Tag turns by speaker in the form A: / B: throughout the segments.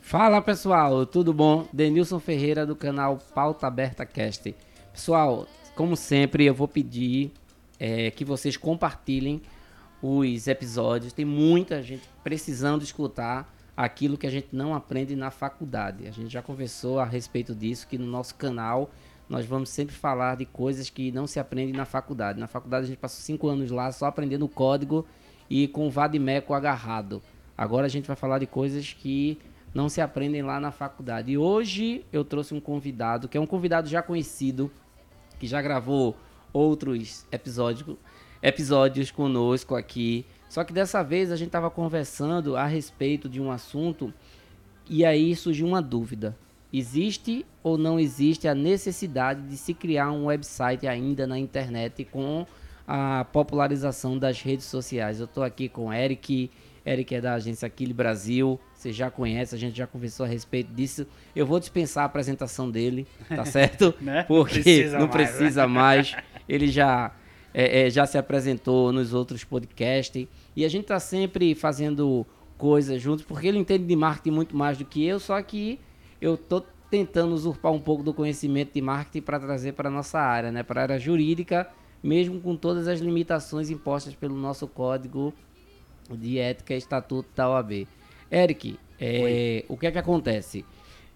A: Fala pessoal, tudo bom? Denilson Ferreira do canal Pauta Aberta Cast. Pessoal, como sempre, eu vou pedir é, que vocês compartilhem os episódios. Tem muita gente precisando escutar aquilo que a gente não aprende na faculdade. A gente já conversou a respeito disso, que no nosso canal nós vamos sempre falar de coisas que não se aprendem na faculdade. Na faculdade a gente passou cinco anos lá só aprendendo código e com o vadimeco agarrado. Agora a gente vai falar de coisas que não se aprendem lá na faculdade. E hoje eu trouxe um convidado, que é um convidado já conhecido, que já gravou outros episódios, episódios conosco aqui. Só que dessa vez a gente estava conversando a respeito de um assunto e aí surgiu uma dúvida. Existe ou não existe a necessidade de se criar um website ainda na internet com a popularização das redes sociais? Eu estou aqui com o Eric. Eric é da agência Aquile Brasil. Você já conhece, a gente já conversou a respeito disso. Eu vou dispensar a apresentação dele, tá certo?
B: Né?
A: Porque
B: Não precisa
A: não
B: mais,
A: precisa mais. Ele já, é, é, já se apresentou nos outros podcasts. E a gente tá sempre fazendo coisas juntos, porque ele entende de marketing muito mais do que eu, só que eu tô tentando usurpar um pouco do conhecimento de marketing para trazer para nossa área, né? Para a área jurídica, mesmo com todas as limitações impostas pelo nosso código de ética e estatuto da OAB. Eric, é, o que é que acontece?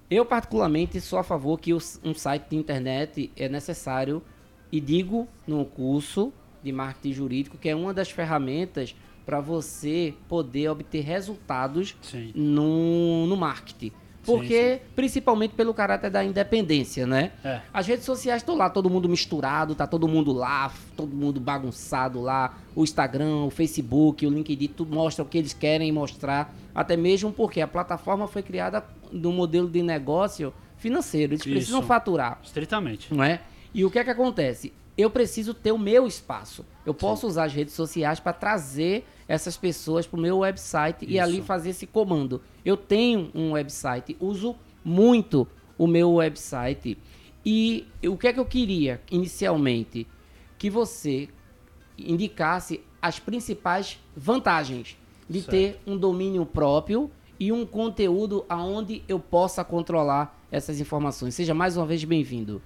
A: Eu, particularmente, sou a favor que um site de internet é necessário e digo no curso de marketing jurídico que é uma das ferramentas para você poder obter resultados
B: Sim.
A: no, no marketing. Porque, principalmente pelo caráter da independência, né?
B: É.
A: As redes sociais estão lá, todo mundo misturado, tá todo mundo lá, todo mundo bagunçado lá. O Instagram, o Facebook, o LinkedIn, tudo mostra o que eles querem mostrar. Até mesmo porque a plataforma foi criada no modelo de negócio financeiro. Eles precisam
B: Isso.
A: faturar
B: Estritamente.
A: não é? E o que é que acontece? Eu preciso ter o meu espaço. Eu posso usar as redes sociais para trazer essas pessoas para o meu website e
B: Isso.
A: ali fazer esse comando. Eu tenho um website, uso muito o meu website. E o que é que eu queria inicialmente? Que você indicasse as principais vantagens de
B: Certo.
A: ter um domínio próprio e um conteúdo aonde eu possa controlar essas informações. Seja mais uma vez bem-vindo.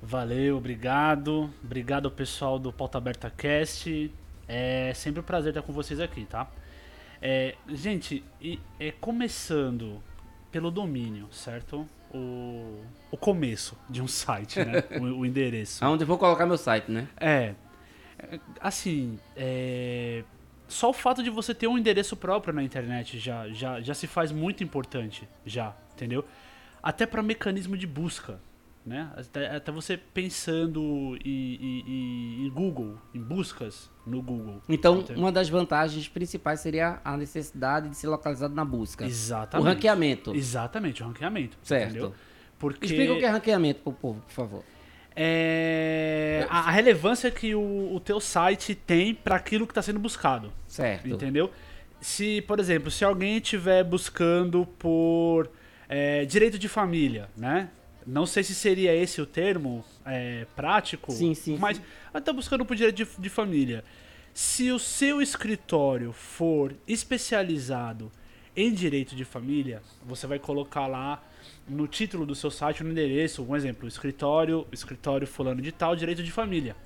B: Valeu, obrigado. Obrigado ao pessoal do Pauta Aberta Cast. É sempre um prazer estar com vocês aqui, tá? É, gente, e- é começando pelo domínio, certo? O, o começo de um site, né? o, o endereço.
A: Aonde eu vou colocar meu site, né?
B: É. é, Assim, é, só o fato de você ter um endereço próprio na internet já, já, já se faz muito importante, já, entendeu? Até para mecanismo de busca, né? Até, até você pensando em, em- em- Google, em buscas no Google.
A: Então,
B: entendeu?
A: uma das vantagens principais seria a necessidade de ser localizado na busca.
B: Exatamente.
A: O ranqueamento.
B: Exatamente, o ranqueamento.
A: Certo.
B: Entendeu? Porque
A: Explica o que é ranqueamento pro povo, por favor.
B: é a, a relevância que o, o teu site tem para aquilo que está sendo buscado.
A: Certo.
B: Entendeu? Se, por exemplo, se alguém estiver buscando por é, direito de família, né? Não sei se seria esse o termo é, prático,
A: Sim, sim,
B: mas está buscando por direito de, de família. Se o seu escritório for especializado em direito de família, você vai colocar lá no título do seu site, no endereço, um exemplo, escritório, escritório fulano de tal, direito de família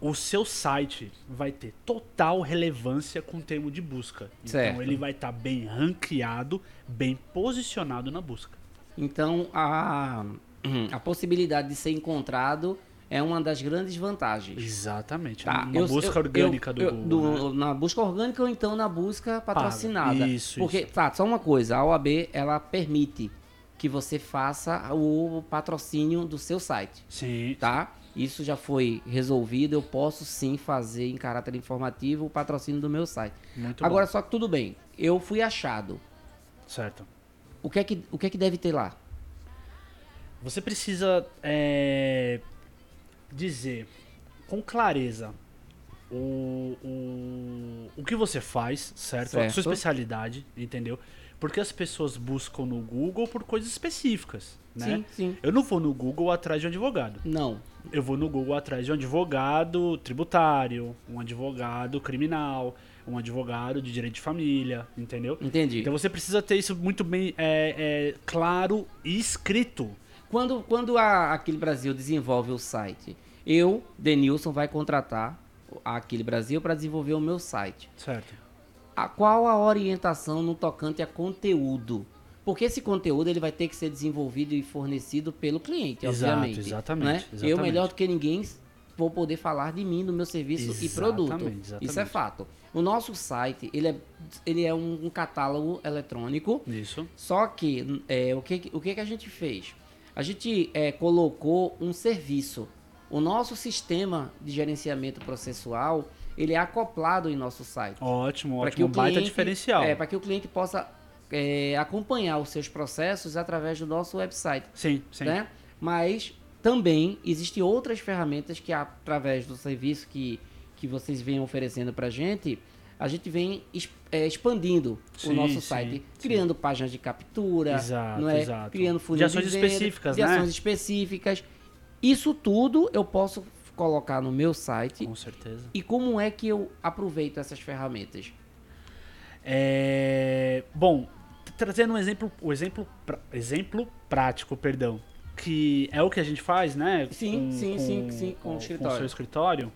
B: o seu site vai ter total relevância com o termo de busca.
A: Certo.
B: Então ele vai estar bem ranqueado, bem posicionado na busca.
A: Então, a, a possibilidade de ser encontrado é uma das grandes vantagens.
B: Exatamente.
A: Tá,
B: Uma
A: eu-
B: busca
A: eu-
B: orgânica
A: eu-
B: do
A: eu-
B: Google. né?
A: Na busca orgânica ou então na busca patrocinada.
B: Isso,
A: Porque, tá, só uma coisa, a OAB, ela permite que você faça o patrocínio do seu site,
B: Sim.
A: tá? Isso já foi resolvido, eu posso sim fazer em caráter informativo o patrocínio do meu site.
B: Muito
A: Agora, só que tudo bem, eu fui achado.
B: bom. Certo.
A: O que é que, o que, é que deve ter lá?
B: Você precisa é, dizer com clareza o, o, o que você faz, certo? A
A: Certo.
B: sua especialidade, entendeu? Porque as pessoas buscam no Google por coisas específicas, né?
A: Sim, sim.
B: Eu não vou no Google atrás de um advogado.
A: Não.
B: Eu vou no Google atrás de um advogado tributário, um advogado criminal, um advogado de direito de família, entendeu?
A: Entendi.
B: Então você precisa ter isso muito bem é, é, claro e escrito.
A: Quando, quando a Aquile Brasil desenvolve o site, eu, Denilson, vai contratar a Aquile Brasil para desenvolver o meu site.
B: Certo.
A: A, qual a orientação no tocante a conteúdo? Porque esse conteúdo ele vai ter que ser desenvolvido e fornecido pelo cliente,
B: Exato,
A: obviamente.
B: exatamente,
A: né? Eu,
B: exatamente.
A: melhor do que ninguém, vou poder falar de mim, do meu serviço e produto.
B: Exatamente, exatamente.
A: Isso é fato. O nosso site, ele é, ele é um, um catálogo eletrônico
B: Isso.
A: só que é, o, que, o que, que a gente fez? A gente é, colocou um serviço. O nosso sistema de gerenciamento processual ele é acoplado em nosso site.
B: Ótimo, ótimo. Um baita diferencial.
A: É, para que o cliente possa é, acompanhar os seus processos através do nosso website.
B: Sim, sim.
A: Né? Mas também existem outras ferramentas que, através do serviço que, que vocês vêm oferecendo para a gente, a gente vem é, expandindo
B: Sim,
A: o nosso
B: sim,
A: site,
B: sim.
A: criando páginas de captura,
B: Exato,
A: não é?
B: exato.
A: criando funil
B: De ações
A: venda,
B: específicas,
A: de
B: né?
A: ações específicas. Isso tudo eu posso colocar no meu site.
B: Com certeza.
A: E como é que eu aproveito essas ferramentas?
B: É, Bom, trazendo um exemplo, o exemplo, exemplo prático, perdão, que é o que a gente faz, né?
A: Sim, sim, sim, sim, com o
B: o
A: escritório.
B: seu escritório.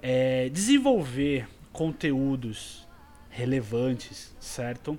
B: É, desenvolver conteúdos relevantes, certo?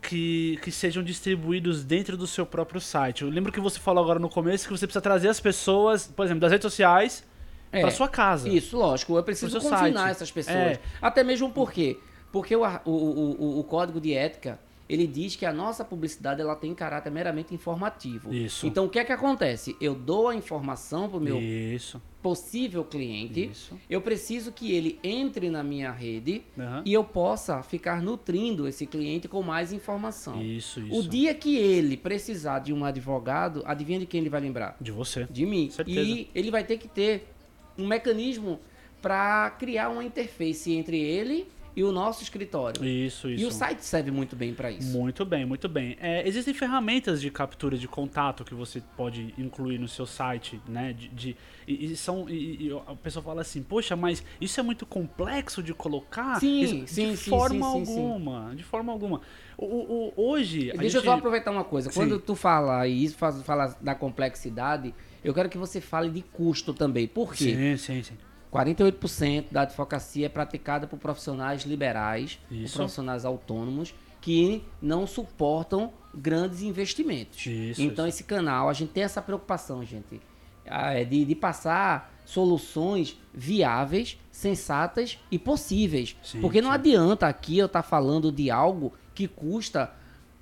B: Que, que sejam distribuídos dentro do seu próprio site. Eu lembro que você falou agora no começo que você precisa trazer as pessoas, por exemplo, das redes sociais
A: É,
B: para sua casa.
A: Isso, lógico. Eu preciso confinar
B: site.
A: essas pessoas.
B: É.
A: Até mesmo por quê? Porque ar- o, o, o- o código de ética, ele diz que a nossa publicidade ela tem caráter meramente informativo.
B: Isso.
A: Então, o que é que acontece? Eu dou a informação para o meu
B: Isso,
A: possível cliente.
B: isso.
A: Eu preciso que ele entre na minha rede
B: Aham.
A: e eu possa ficar nutrindo esse cliente com mais informação.
B: Isso, isso.
A: O dia que ele precisar de um advogado, adivinha de quem ele vai lembrar?
B: De você.
A: de mim.
B: Certeza.
A: E ele vai ter que ter um mecanismo para criar uma interface entre ele e o nosso escritório.
B: Isso, isso.
A: E o site serve muito bem para isso.
B: Muito bem, muito bem. É, existem ferramentas de captura de contato que você pode incluir no seu site, né? De, de- e, e são e, e a pessoa fala assim, poxa, mas isso é muito complexo de colocar?
A: Sim,
B: Isso-
A: sim,
B: de
A: sim,
B: forma
A: sim, sim, sim.
B: alguma, de forma alguma. O, hoje,
A: Deixa eu
B: gente-
A: só aproveitar uma coisa.
B: Sim.
A: Quando tu fala isso, faz- fala da complexidade, eu quero que você fale de custo também. Por quê?
B: Sim, sim, sim.
A: 48% da advocacia é praticada por profissionais liberais, por profissionais autônomos que não suportam grandes investimentos.
B: Isso,
A: então
B: isso.
A: esse canal, a gente tem essa preocupação, gente, é de, de passar soluções viáveis, sensatas e possíveis.
B: Sim,
A: Porque não
B: sim.
A: adianta aqui eu estar falando de algo que custa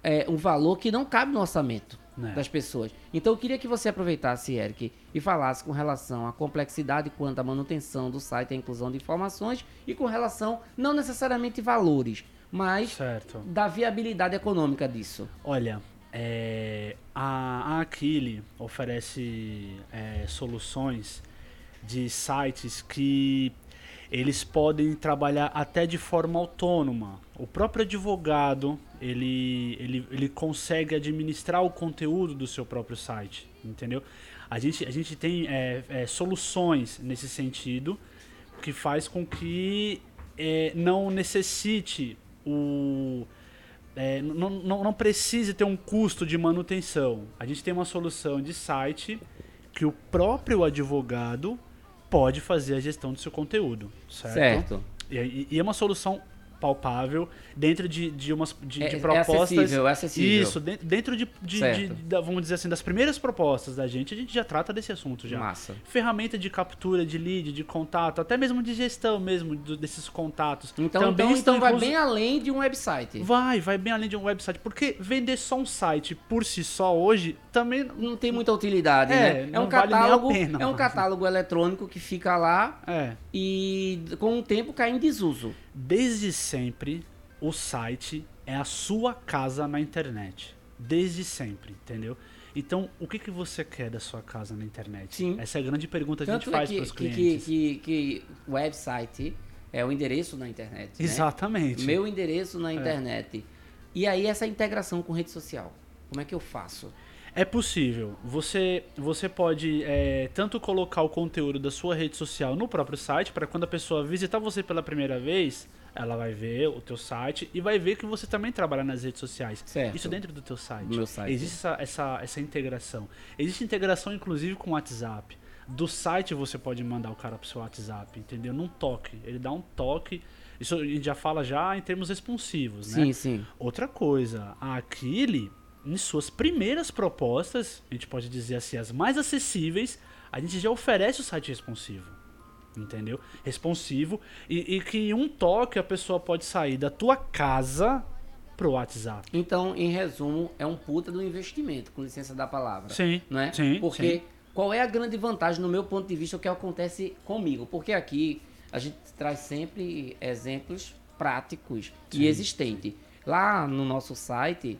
A: é, um valor que não cabe no orçamento
B: Né.
A: das pessoas. Então eu queria que você aproveitasse, Eric, e falasse com relação à complexidade quanto à manutenção do site à inclusão de informações e com relação, não necessariamente valores, mas
B: Certo.
A: da viabilidade econômica disso.
B: Olha, é, a, a Aquile oferece é, soluções de sites que eles podem trabalhar até de forma autônoma. O próprio advogado ele, ele, ele consegue administrar o conteúdo do seu próprio site, entendeu? A gente, a gente tem é, é, soluções nesse sentido que faz com que é, não necessite o é, não, não, não precise ter um custo de manutenção. A gente tem uma solução de site que o próprio advogado pode fazer a gestão do seu conteúdo, certo?
A: Certo.
B: E, e- e é uma solução palpável dentro de, de umas de,
A: É-
B: de
A: é
B: propostas.
A: acessível, é acessível.
B: Isso, dentro, dentro de, de- de- da- vamos dizer assim, das primeiras propostas da gente, a gente já trata desse assunto já.
A: Massa.
B: Ferramenta de captura de lead, de contato, até mesmo de gestão mesmo do- desses contatos.
A: Então,
B: Também
A: então, então vai
B: inclusos-
A: bem além de um website.
B: Vai, vai bem além de um website. Porque vender só um site por si só hoje também.
A: Não tem muita utilidade,
B: É,
A: né? É um
B: vale
A: catálogo,
B: pena.
A: é um catálogo eletrônico que fica lá
B: É.
A: e com o tempo cai em desuso.
B: Desde sempre, o site é a sua casa na internet. Desde sempre, entendeu? Então, o que, que você quer da sua casa na internet?
A: Sim.
B: Essa é a grande pergunta que a gente
A: Tanto é
B: faz para os clientes.
A: que, que, que website é o endereço na internet. né?
B: Exatamente.
A: Meu endereço
B: É.
A: na internet. E aí essa integração com rede social, como é que eu faço?
B: É possível. Você, você pode é, tanto colocar o conteúdo da sua rede social no próprio site, para quando a pessoa visitar você pela primeira vez, ela vai ver o teu site e vai ver que você também trabalha nas redes sociais.
A: Certo.
B: Isso dentro do teu site.
A: Meu site.
B: Existe essa, essa, essa integração. Existe integração, inclusive, com o WhatsApp. Do site você pode mandar o cara pro seu WhatsApp, entendeu? Num toque. Ele dá um toque. Isso a gente já fala já em termos responsivos, né?
A: Sim, sim.
B: Outra coisa, a Aquile, em suas primeiras propostas, a gente pode dizer assim, as mais acessíveis, a gente já oferece o site responsivo. Entendeu? Responsivo. E, e que em um toque a pessoa pode sair da tua casa pro WhatsApp.
A: Então, em resumo, é um puta do investimento, com licença da palavra.
B: Sim,
A: Não é?
B: sim,
A: Porque
B: sim.
A: qual é a grande vantagem, no meu ponto de vista, o que acontece comigo? Porque aqui a gente traz sempre exemplos práticos
B: Sim,
A: e existentes. Lá no nosso site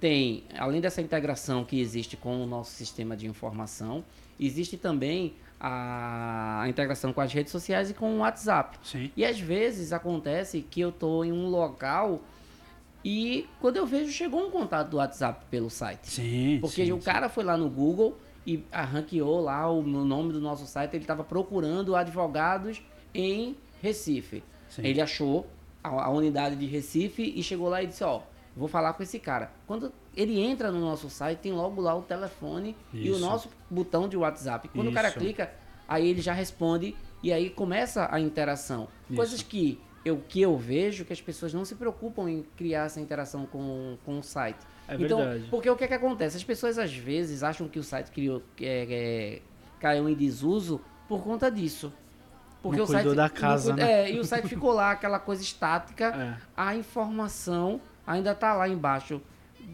A: tem, além dessa integração que existe com o nosso sistema de informação, existe também a integração com as redes sociais e com o WhatsApp.
B: Sim.
A: E às vezes acontece que eu tô em um local e quando eu vejo chegou um contato do WhatsApp pelo site.
B: Sim.
A: Porque
B: sim,
A: o cara foi lá no Google e arranqueou lá o no nome do nosso site, ele estava procurando advogados em Recife.
B: Sim.
A: Ele achou a, a unidade de Recife e chegou lá e disse, ó, vou falar com esse cara. Quando ele entra no nosso site, tem logo lá o telefone e o
B: Isso.
A: nosso botão de WhatsApp. Quando o cara
B: Isso.
A: clica, aí ele já responde e aí começa a interação. Coisas
B: Isso.
A: que eu, que eu vejo que as pessoas não se preocupam em criar essa interação com, com o site.
B: É
A: então,
B: verdade.
A: porque o que é que acontece? As pessoas às vezes acham que o site criou, é, é, caiu em desuso por conta disso. Porque
B: Não
A: o site
B: cuidou da
A: não
B: casa,
A: cuida-
B: né?
A: É, e o site ficou lá, aquela coisa estática.
B: É.
A: A informação ainda tá lá embaixo.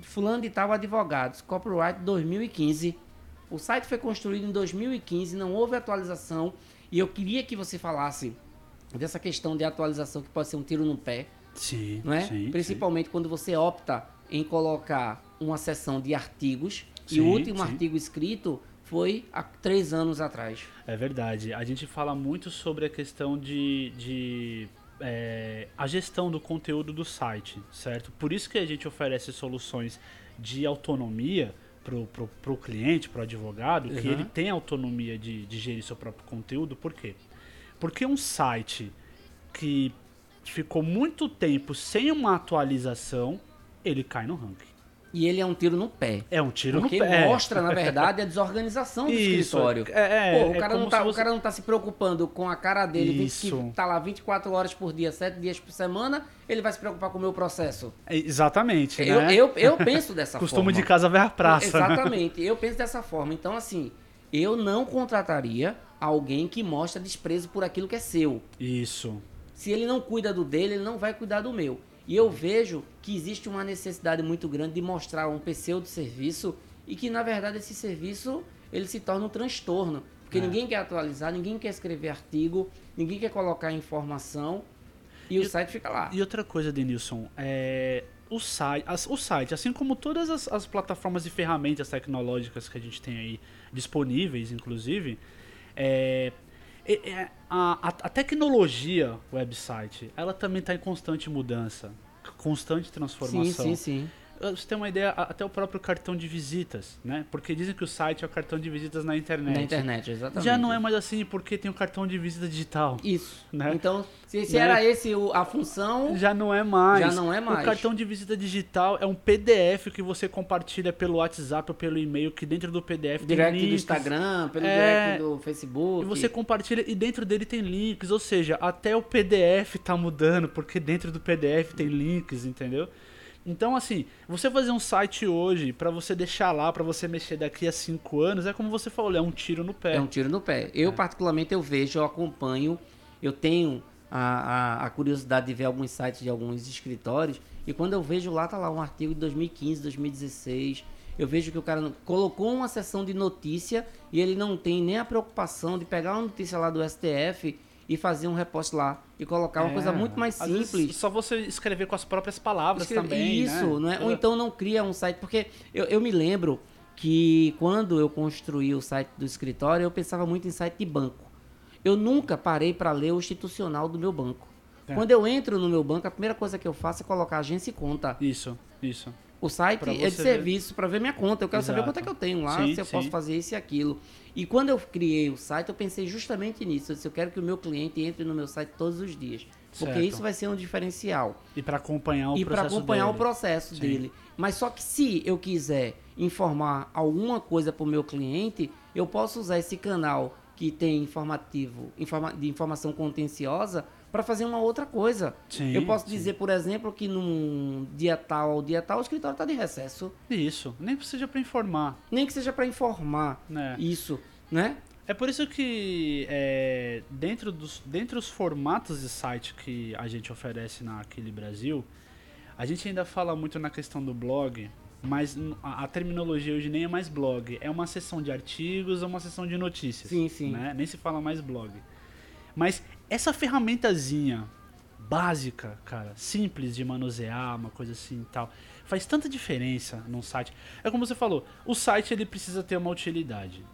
A: Fulano de tal advogados, copyright 2015. O site foi construído em 2015, não houve atualização. E eu queria que você falasse dessa questão de atualização que pode ser um tiro no pé
B: Sim,
A: não é?
B: sim,
A: Principalmente quando você opta em colocar uma seção de artigos e
B: Sim,
A: o último
B: sim.
A: artigo escrito foi há três anos atrás.
B: É verdade. A gente fala muito sobre a questão de, de é, a gestão do conteúdo do site, certo? Por isso que a gente oferece soluções de autonomia pro, pro, pro cliente, pro advogado, que
A: Uhum.
B: ele tem autonomia de, de gerir seu próprio conteúdo. Por quê? Porque um site que ficou muito tempo sem uma atualização, ele cai no ranking.
A: E ele é um tiro no pé.
B: É um tiro
A: Porque
B: no pé.
A: mostra, na verdade, a desorganização do
B: Isso,
A: escritório.
B: é- é-
A: Pô, o,
B: é
A: cara não
B: como
A: tá,
B: se
A: o
B: você-
A: cara não tá se preocupando com a cara dele, 20
B: Isso.
A: que tá lá 24 horas por dia, 7 dias por semana, ele vai se preocupar com o meu processo.
B: É, Exatamente,
A: Eu,
B: né?
A: eu, eu penso dessa
B: Costumo
A: forma.
B: de casa ver a praça. né?
A: Exatamente, eu penso dessa forma. Então, assim, eu não contrataria alguém que mostra desprezo por aquilo que é seu.
B: Isso.
A: Se ele não cuida do dele, ele não vai cuidar do meu. E eu vejo que existe uma necessidade muito grande de mostrar um pseudo serviço e que na verdade esse serviço ele se torna um transtorno, porque
B: É.
A: ninguém quer atualizar, ninguém quer escrever artigo, ninguém quer colocar informação e, o
B: E-
A: site fica lá.
B: E outra coisa, Denilson, é, o, site, as- o site, assim como todas as, as plataformas e ferramentas tecnológicas que a gente tem aí disponíveis, inclusive, é- a, a- a tecnologia website, ela também está em constante mudança, constante
A: sim,
B: transformação.
A: sim, sim.
B: Você tem uma ideia, até o próprio cartão de visitas, né? Porque dizem que o site é o cartão de visitas na internet.
A: Na internet, exatamente.
B: Já não é mais assim porque tem o cartão de visita digital.
A: Isso.
B: Né?
A: Então, se, se
B: Né?
A: era esse a função,
B: Já não é mais.
A: Já não é mais.
B: O cartão de visita digital é um PDF que você compartilha pelo WhatsApp ou pelo e-mail, que dentro do PDF tem
A: direct do. Instagram, pelo
B: É.
A: direct do Facebook.
B: E você compartilha e dentro dele tem links, ou seja, até o PDF tá mudando, porque dentro do PDF tem links, entendeu? Então, assim, você fazer um site hoje pra você deixar lá, pra você mexer daqui a cinco anos, é como você falou, é um tiro no pé.
A: É um tiro no pé. Eu, particularmente, eu vejo, eu acompanho, eu tenho a, a, a curiosidade de ver alguns sites de alguns escritórios, e quando eu vejo lá, tá lá um artigo de 2015, 2016, eu vejo que o cara não- colocou uma seção de notícia e ele não tem nem a preocupação de pegar uma notícia lá do STF e fazer um repost lá e colocar uma
B: É,
A: coisa muito mais simples.
B: Só você escrever com as próprias palavras
A: Escreve-
B: também,
A: Isso,
B: né?
A: não é? Ou então não cria um site, porque eu, eu me lembro que quando eu construí o site do escritório, eu pensava muito em site de banco. Eu nunca parei para ler o institucional do meu banco.
B: É.
A: Quando eu entro no meu banco, a primeira coisa que eu faço é colocar agência e conta.
B: Isso, isso.
A: O site é de serviço para ver minha conta. Eu quero saber
B: Exato.
A: quanto é que eu tenho lá,
B: Sim,
A: se eu
B: sim.
A: posso fazer isso e aquilo. E quando eu criei o site, eu pensei justamente nisso. Eu disse, eu quero que o meu cliente entre no meu site todos os dias. Porque
B: Certo.
A: isso vai ser um diferencial.
B: E pra acompanhar o
A: e para
B: processo
A: acompanhar o
B: dele.
A: processo
B: Sim.
A: dele. Mas só que se eu quiser informar alguma coisa para o meu cliente, eu posso usar esse canal que tem informativo, informa- de informação contenciosa para fazer uma outra coisa.
B: Sim,
A: eu posso
B: sim.
A: dizer, por exemplo, que num dia tal ao dia tal o escritório está de recesso.
B: Isso, nem que seja pra informar,
A: Nem que seja para informar
B: né?
A: isso, né?
B: É por isso que é, dentro, dos, formatos de site que a gente oferece na Aquile Brasil, a gente ainda fala muito na questão do blog, mas a, a terminologia hoje nem é mais blog, é uma seção de artigos ou uma seção de notícias.
A: Sim, sim.
B: né? Nem se fala mais blog. Mas essa ferramentazinha básica, cara, simples de manusear, uma coisa assim e tal, faz tanta diferença num site. É como você falou, o site ele precisa ter uma utilidade,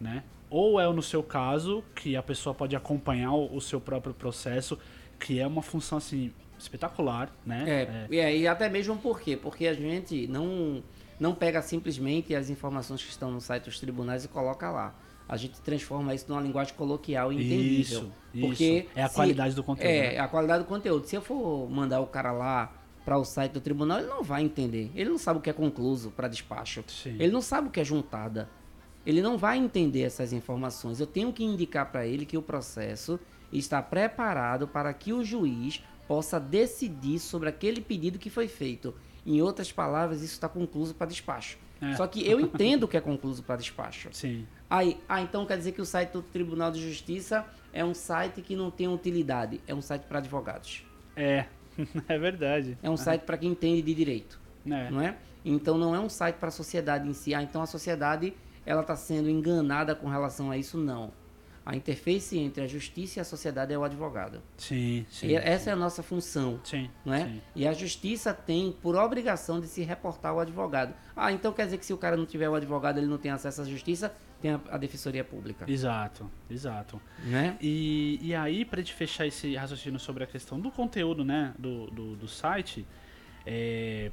B: né? Ou é no seu caso, que a pessoa pode acompanhar o, seu próprio processo, que é uma função assim espetacular, né?
A: É, é, e até mesmo por quê? Porque a gente não, não pega simplesmente as informações que estão no site dos tribunais e coloca lá. A gente transforma isso numa linguagem coloquial e entendível.
B: Isso, isso.
A: Porque
B: É a
A: se-
B: qualidade do conteúdo.
A: É,
B: né?
A: a qualidade do conteúdo. Se eu for mandar o cara lá para o site do tribunal, ele não vai entender. Ele não sabe o que é concluso para despacho.
B: Sim.
A: Ele não sabe o que é juntada. Ele não vai entender essas informações. Eu tenho que indicar para ele que o processo está preparado para que o juiz possa decidir sobre aquele pedido que foi feito. Em outras palavras, isso está concluso para despacho.
B: É.
A: Só que eu entendo o que é concluso para despacho.
B: Sim.
A: Aí, ah, então quer dizer que o site do Tribunal de Justiça é um site que não tem utilidade. É um site para advogados.
B: É, é verdade.
A: É um site para quem entende de direito,
B: É.
A: não é? Então não é um site para a sociedade em si. Ah, então a sociedade ela está sendo enganada com relação a isso? Não. A interface entre a justiça e a sociedade é o advogado.
B: Sim, sim.
A: E essa é a nossa função.
B: Sim,
A: Não é?
B: sim.
A: E a justiça tem por obrigação de se reportar ao advogado. Ah, então quer dizer que se o cara não tiver o advogado, ele não tem acesso à justiça, tem a, a defensoria pública.
B: Exato, exato.
A: Né?
B: E, e aí, pra gente fechar esse raciocínio sobre a questão do conteúdo, né, do, do, do site, é,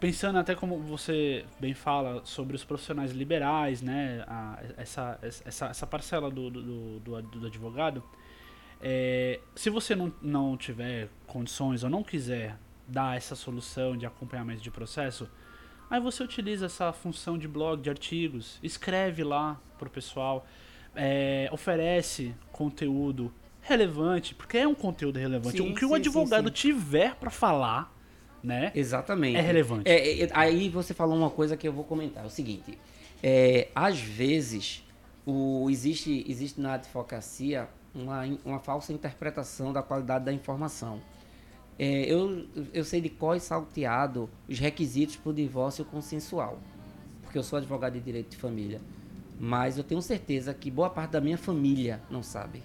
B: pensando até como você bem fala sobre os profissionais liberais, né, a- essa, essa, essa parcela do, do, do, do advogado, é, se você não, não tiver condições ou não quiser dar essa solução de acompanhamento de processo, aí você utiliza essa função de blog, de artigos, escreve lá pro pessoal, é, oferece conteúdo relevante, porque é um conteúdo relevante.
A: Sim,
B: o que o
A: sim,
B: advogado
A: sim,
B: tiver para falar, né?
A: Exatamente.
B: É relevante.
A: É, é, aí você falou uma coisa que eu vou comentar. É o seguinte. é, às vezes, o, existe, existe na advocacia uma, uma falsa interpretação da qualidade da informação. É, eu, eu sei de qual salteado os requisitos para o divórcio consensual. Porque eu sou advogado de direito de família. Mas eu tenho certeza que boa parte da minha família não sabe.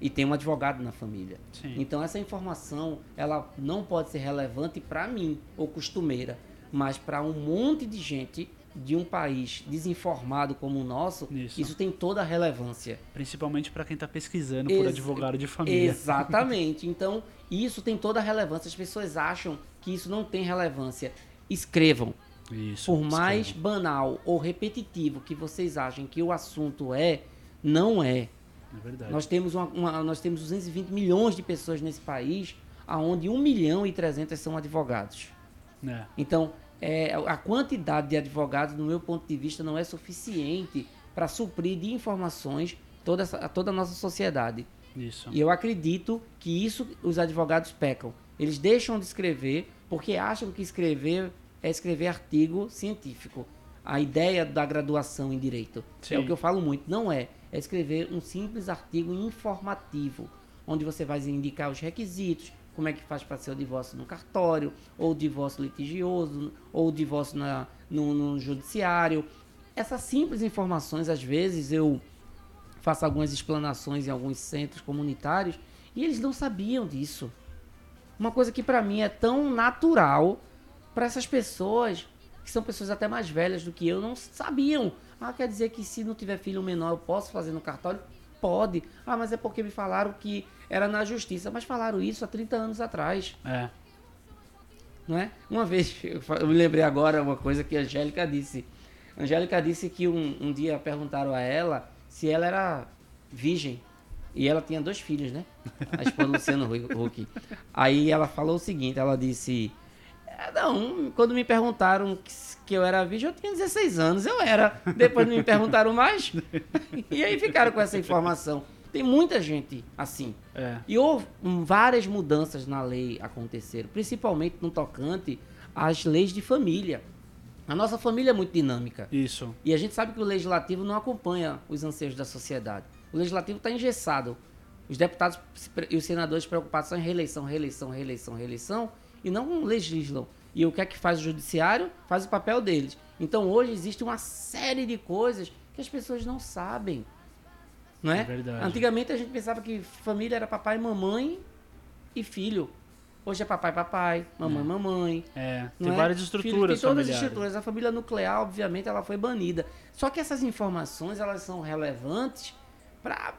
A: E tem um advogado na família.
B: Sim.
A: Então essa informação, ela não pode ser relevante para mim ou costumeira, mas para um monte de gente de um país desinformado como o nosso,
B: Isso.
A: isso, tem toda a relevância.
B: Principalmente para quem tá pesquisando por
A: Ex-
B: advogado de família.
A: Exatamente. Então, isso tem toda a relevância. As pessoas acham que isso não tem relevância. Escrevam.
B: Isso.
A: Por mais
B: escreva.
A: banal ou repetitivo que vocês achem que o assunto é, não é.
B: É verdade.
A: Nós temos, uma, uma- nós temos 220 milhões de pessoas nesse país, aonde 1 milhão e 300 são advogados.
B: É.
A: Então, é, a quantidade de advogados, no meu ponto de vista, não é suficiente para suprir de informações toda, essa, toda a nossa sociedade.
B: Isso.
A: E eu acredito que isso os advogados pecam. Eles deixam de escrever porque acham que escrever é escrever artigo científico. A ideia da graduação em direito.
B: Sim.
A: É o que eu falo muito. Não é. É escrever um simples artigo informativo, onde você vai indicar os requisitos, como é que faz para ser o divórcio no cartório, ou o divórcio litigioso, ou o divórcio na, no, no judiciário. Essas simples informações, às vezes, eu faço algumas explanações em alguns centros comunitários e eles não sabiam disso. Uma coisa que para mim é tão natural para essas pessoas que são pessoas até mais velhas do que eu não sabiam. Ah, quer dizer que se não tiver filho menor eu posso fazer no cartório? Pode. Ah, mas é porque me falaram que era na justiça. Mas falaram isso há 30 anos atrás,
B: É.
A: não é? Uma vez, eu me lembrei agora uma coisa que a Angélica disse. A Angélica disse que um, um dia perguntaram a ela se ela era virgem. E ela tinha dois filhos, né? A esposa do Luciano Hu- Huck. Aí ela falou o seguinte, ela disse... "É, Não, quando me perguntaram que, eu era virgem, eu tinha 16 anos, eu era. Depois não me perguntaram mais. E aí ficaram com essa informação. Tem muita gente assim.
B: É.
A: E houve várias mudanças na lei aconteceram, principalmente no tocante às leis de família. A nossa família é muito dinâmica.
B: Isso.
A: E a gente sabe que o legislativo não acompanha os anseios da sociedade. O legislativo está engessado. Os deputados e os senadores preocupados são em reeleição, reeleição, reeleição, reeleição, e não legislam. E o que é que faz o judiciário? Faz o papel deles. Então hoje existe uma série de coisas que as pessoas não sabem. Não é?
B: É verdade.
A: Antigamente a gente pensava que família era papai, mamãe e filho. Hoje é papai, papai, mamãe, mamãe.
B: É. Tem
A: é?
B: várias
A: Filho,
B: estruturas
A: Tem todas as
B: familiares.
A: estruturas. A família nuclear, obviamente, ela foi banida. Só que essas informações, elas são relevantes para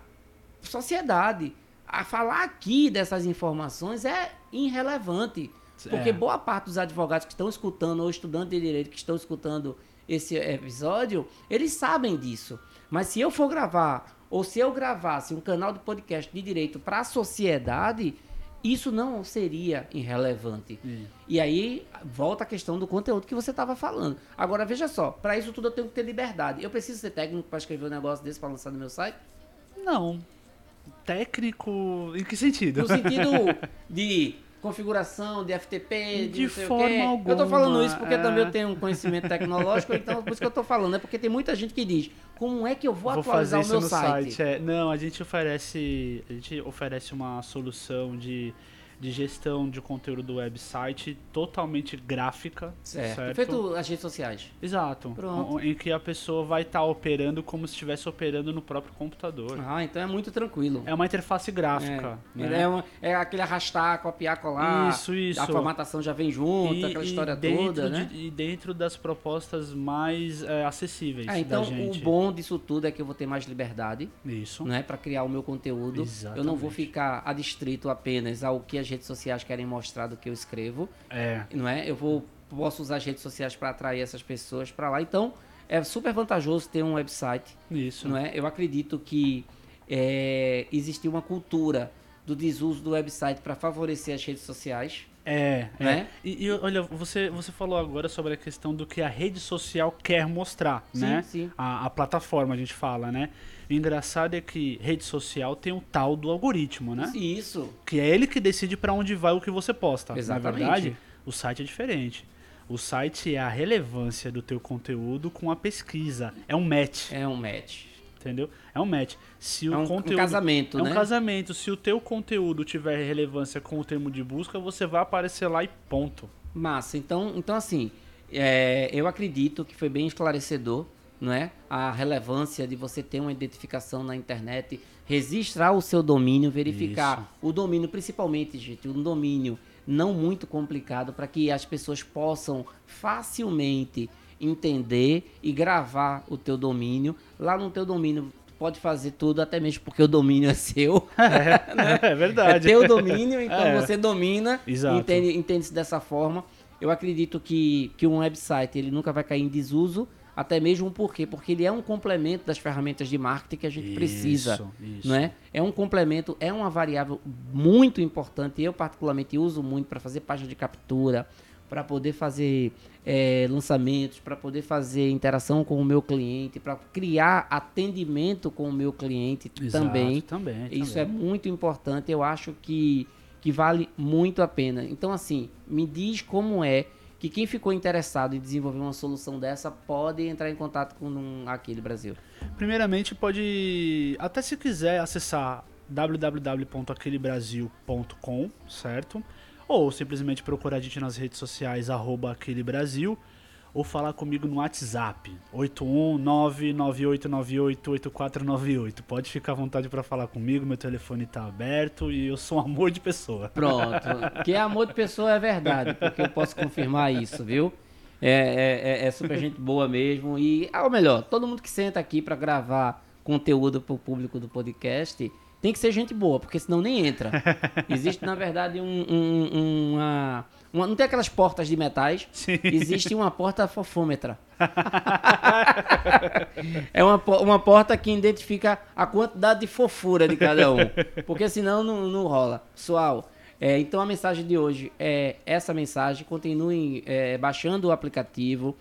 A: sociedade. A falar aqui dessas informações é irrelevante. Porque
B: É.
A: boa parte dos advogados que estão escutando, ou estudantes de direito que estão escutando esse episódio, eles sabem disso. Mas se eu for gravar, ou se eu gravasse um canal de podcast de direito para a sociedade, isso não seria irrelevante.
B: Sim.
A: E aí volta a questão do conteúdo que você estava falando. Agora veja só, para isso tudo eu tenho que ter liberdade. Eu preciso ser técnico para escrever um negócio desse para lançar no meu site?
B: Não. Técnico. Em que sentido?
A: No sentido de configuração, de FTP, de,
B: De forma
A: quê.
B: alguma,
A: Eu tô falando isso porque
B: é.
A: também eu tenho um conhecimento tecnológico, então por isso que eu tô falando. É porque tem muita gente que diz, como é que eu vou,
B: Vou
A: atualizar o meu site?
B: site. é. Não, a gente oferece. A gente oferece uma solução de, de gestão de conteúdo do website totalmente gráfica.
A: Certo.
B: certo?
A: Feito as redes sociais.
B: Exato.
A: Pronto.
B: Em que a pessoa vai estar operando como se estivesse operando no próprio computador.
A: Ah, então é muito tranquilo.
B: É uma interface gráfica.
A: É,
B: né?
A: é, uma- é aquele arrastar, copiar, colar.
B: Isso, isso.
A: A formatação já vem junto, aquela história toda, né?
B: de- e dentro das propostas mais é, acessíveis
A: Ah, então o bom disso tudo é que eu vou ter mais liberdade,
B: Isso.
A: né, para criar o meu conteúdo. Eu não vou
B: Exatamente.
A: ficar adstrito apenas ao que as redes sociais querem mostrar do que eu escrevo,
B: É.
A: não é? Eu vou posso usar as redes sociais para atrair essas pessoas para lá. Então, é super vantajoso ter um website,
B: Isso.
A: não é? Eu acredito que é, existe uma cultura do desuso do website para favorecer as redes sociais.
B: É, é.
A: Né?
B: E, e, olha, você, você falou agora sobre a questão do que a rede social quer mostrar,
A: Sim,
B: né?
A: sim.
B: A, a plataforma, a gente fala, né? O engraçado é que rede social tem o tal do algoritmo, né?
A: Isso.
B: Que é ele que decide pra onde vai o que você posta.
A: Exatamente.
B: Na verdade, o site é diferente. O site é a relevância do teu conteúdo com a pesquisa. É um match,
A: É um match.
B: Entendeu? É um match. Se
A: É
B: o
A: um, um
B: conteúdo
A: casamento,
B: é um
A: né?
B: casamento. Se o teu conteúdo tiver relevância com o termo de busca, você vai aparecer lá e ponto.
A: Massa. Então, então assim, é, eu acredito que foi bem esclarecedor, não é? A relevância de você ter uma identificação na internet, registrar o seu domínio, verificar o domínio, principalmente, gente, um domínio não muito complicado para que as pessoas possam facilmente entender e gravar o teu domínio. Lá no teu domínio pode fazer tudo, até mesmo porque o domínio é seu.
B: É,
A: É
B: verdade.
A: teu domínio, então
B: É.
A: você domina,
B: Exato.
A: entende, entende-se dessa forma. Eu acredito que, que um website ele nunca vai cair em desuso, até mesmo por quê? Porque ele é um complemento das ferramentas de marketing que a gente precisa.
B: Isso, isso.
A: Não é? é um complemento, é uma variável muito importante. Eu, particularmente, uso muito para fazer página de captura, para poder fazer é, lançamentos, para poder fazer interação com o meu cliente, para criar atendimento com o meu cliente
B: Exato,
A: também.
B: também.
A: Isso
B: também.
A: é muito importante, eu acho que, que vale muito a pena. Então, assim, me diz como é que quem ficou interessado em desenvolver uma solução dessa pode entrar em contato com um, aquele Brasil.
B: Primeiramente, pode, até se quiser, acessar www.aquelebrasil.com, certo? Ou simplesmente procurar a gente nas redes sociais, arroba Aquele Brasil, ou falar comigo no WhatsApp, 81998988498. Pode ficar à vontade para falar comigo, meu telefone tá aberto e eu sou um amor de pessoa.
A: Pronto. que é amor de pessoa é verdade, porque eu posso confirmar isso, viu? É, é- é- é super gente boa mesmo. E, ao melhor, todo mundo que senta aqui para gravar conteúdo para o público do podcast, tem que ser gente boa, porque senão nem entra. Existe, na verdade, um, um- uma, uma- Não tem aquelas portas de metais.
B: Sim.
A: Existe uma porta fofômetra. é uma, uma porta que identifica a quantidade de fofura de cada um. Porque senão não, não rola. Pessoal, é, então a mensagem de hoje é essa mensagem. Continuem é, baixando o aplicativo,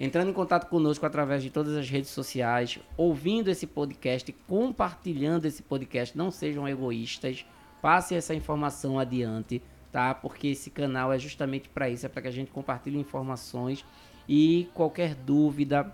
A: entrando em contato conosco através de todas as redes sociais, ouvindo esse podcast, compartilhando esse podcast. Não sejam egoístas. Passe essa informação adiante, tá? Porque esse canal é justamente para isso, é para que a gente compartilhe informações e qualquer dúvida,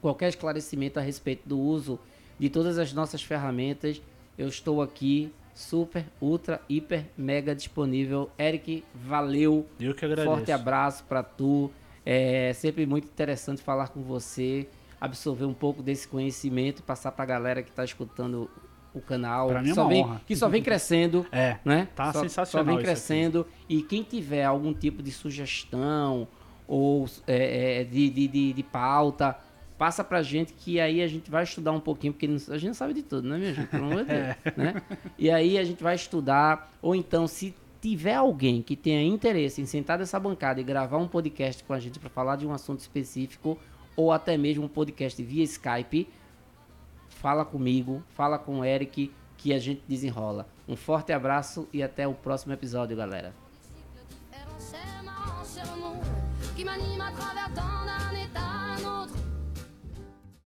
A: qualquer esclarecimento a respeito do uso de todas as nossas ferramentas, eu estou aqui super, ultra, hiper, mega disponível. Eric, valeu.
B: Eu que agradeço.
A: Forte abraço para tu. É sempre muito interessante falar com você, absorver um pouco desse conhecimento e passar para a galera que está escutando o canal,
B: Pra mim
A: que,
B: é
A: só vem,
B: honra.
A: que só vem crescendo
B: É.
A: né?
B: Tá
A: só,
B: sensacional
A: Só vem crescendo. E quem tiver algum tipo de sugestão ou é, é, de, de, de, de pauta, passa pra gente que aí a gente vai estudar um pouquinho, porque a gente não sabe de tudo, né, minha gente? Pelo amor de Deus, né? E aí a gente vai estudar, ou então se tiver alguém que tenha interesse em sentar nessa bancada e gravar um podcast com a gente para falar de um assunto específico, ou até mesmo um podcast via Skype, fala comigo, fala com o Eric, que a gente desenrola. Um forte abraço e até o próximo episódio, galera.